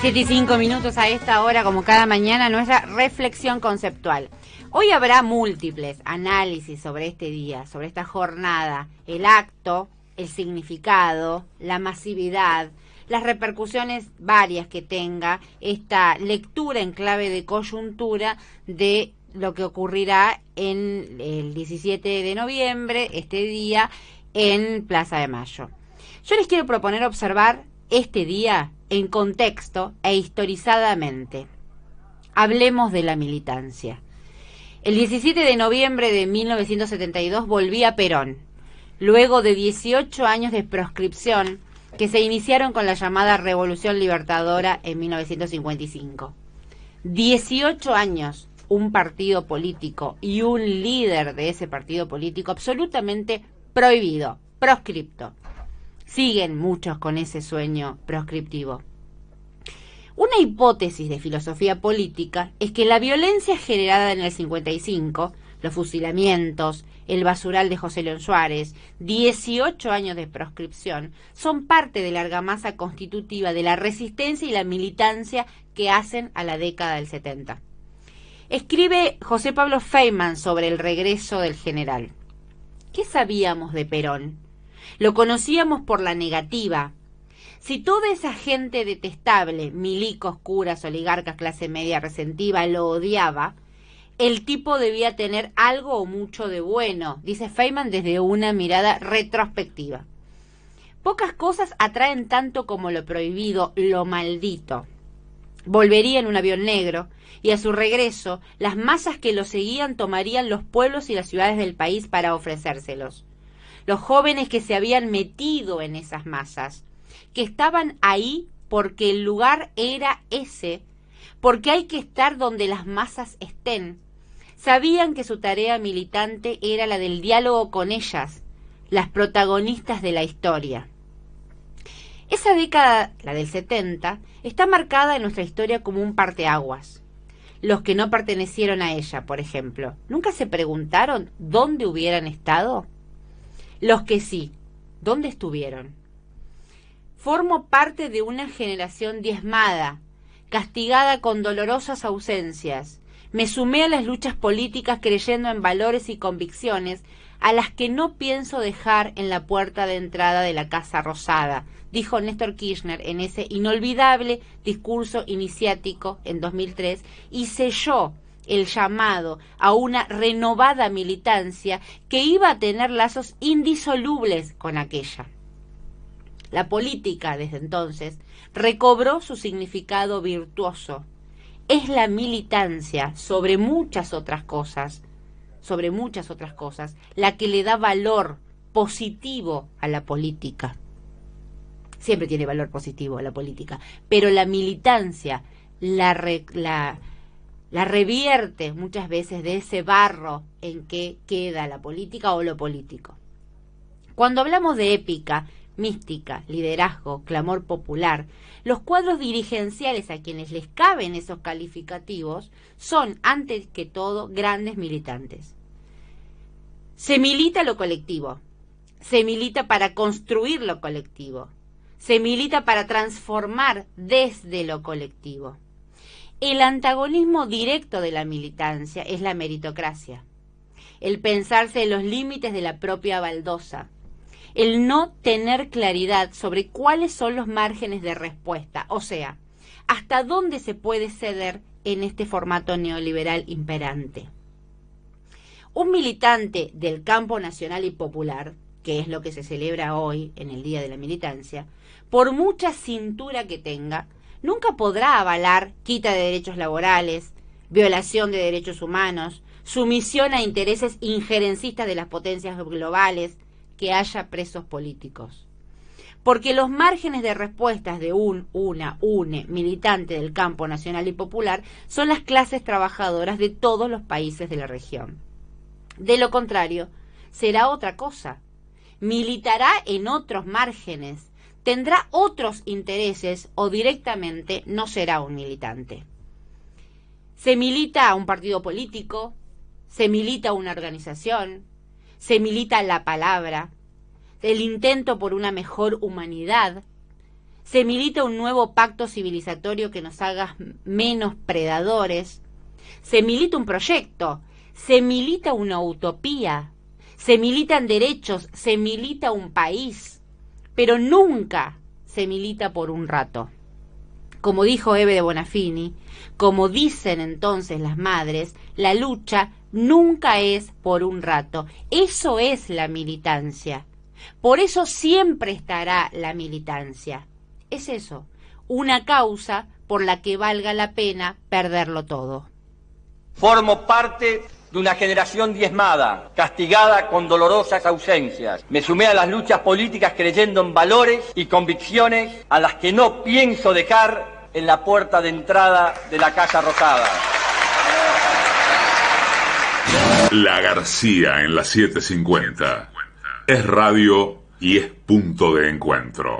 7 y 5 minutos a esta hora, como cada mañana, nuestra reflexión conceptual. Hoy habrá múltiples análisis sobre este día, sobre esta jornada, el acto, el significado, la masividad, las repercusiones varias que tenga esta lectura en clave de coyuntura de lo que ocurrirá en el 17 de noviembre, este día, en Plaza de Mayo. Yo les quiero proponer observar este día en contexto e historizadamente. Hablemos de la militancia. El 17 de noviembre de 1972 volvía Perón, luego de 18 años de proscripción que se iniciaron con la llamada Revolución Libertadora en 1955. 18 años, un partido político y un líder de ese partido político absolutamente prohibido, proscripto, Siguen muchos con ese sueño proscriptivo. Una hipótesis de filosofía política es que la violencia generada en el 55, los fusilamientos, el basural de José León Suárez, 18 años de proscripción, son parte de la argamasa constitutiva de la resistencia y la militancia que hacen a la década del 70. Escribe José Pablo Feynman sobre el regreso del general. ¿Qué sabíamos de Perón? Lo conocíamos por la negativa. Si toda esa gente detestable, milicos, curas, oligarcas, clase media resentiva, lo odiaba, el tipo debía tener algo o mucho de bueno, dice Feynman desde una mirada retrospectiva. Pocas cosas atraen tanto como lo prohibido, lo maldito. Volvería en un avión negro, y a su regreso, las masas que lo seguían tomarían los pueblos y las ciudades del país para ofrecérselos los jóvenes que se habían metido en esas masas, que estaban ahí porque el lugar era ese, porque hay que estar donde las masas estén. Sabían que su tarea militante era la del diálogo con ellas, las protagonistas de la historia. Esa década, la del 70, está marcada en nuestra historia como un parteaguas. Los que no pertenecieron a ella, por ejemplo, ¿nunca se preguntaron dónde hubieran estado? Los que sí, ¿dónde estuvieron? Formo parte de una generación diezmada, castigada con dolorosas ausencias. Me sumé a las luchas políticas creyendo en valores y convicciones a las que no pienso dejar en la puerta de entrada de la Casa Rosada, dijo Néstor Kirchner en ese inolvidable discurso iniciático en 2003 y selló el llamado a una renovada militancia que iba a tener lazos indisolubles con aquella. La política, desde entonces, recobró su significado virtuoso. Es la militancia sobre muchas otras cosas, sobre muchas otras cosas, la que le da valor positivo a la política. Siempre tiene valor positivo a la política, pero la militancia, la, la la revierte muchas veces de ese barro en que queda la política o lo político. Cuando hablamos de épica, mística, liderazgo, clamor popular, los cuadros dirigenciales a quienes les caben esos calificativos son, antes que todo, grandes militantes. Se milita lo colectivo, se milita para construir lo colectivo, se milita para transformar desde lo colectivo. El antagonismo directo de la militancia es la meritocracia, el pensarse en los límites de la propia baldosa, el no tener claridad sobre cuáles son los márgenes de respuesta, o sea, hasta dónde se puede ceder en este formato neoliberal imperante. Un militante del campo nacional y popular, que es lo que se celebra hoy en el Día de la Militancia, por mucha cintura que tenga, nunca podrá avalar quita de derechos laborales, violación de derechos humanos, sumisión a intereses injerencistas de las potencias globales, que haya presos políticos. Porque los márgenes de respuestas de un, una, une militante del campo nacional y popular son las clases trabajadoras de todos los países de la región. De lo contrario, será otra cosa. Militará en otros márgenes, tendrá otros intereses o directamente no será un militante. Se milita a un partido político, se milita a una organización, se milita la palabra, el intento por una mejor humanidad, Se milita un nuevo pacto civilizatorio que nos haga menos predadores. Se milita un proyecto. Se milita una utopía. Se militan derechos. Se milita un país. Pero nunca se milita por un rato. Como dijo Eve de Bonafini, como dicen entonces las madres, la lucha nunca es por un rato. Eso es la militancia. Por eso siempre estará la militancia. Es eso, una causa por la que valga la pena perderlo todo. Formo parte de una generación diezmada, castigada con dolorosas ausencias. Me sumé a las luchas políticas creyendo en valores y convicciones a las que no pienso dejar en la puerta de entrada de la Casa Rosada. La García en la 750. Es radio y es punto de encuentro.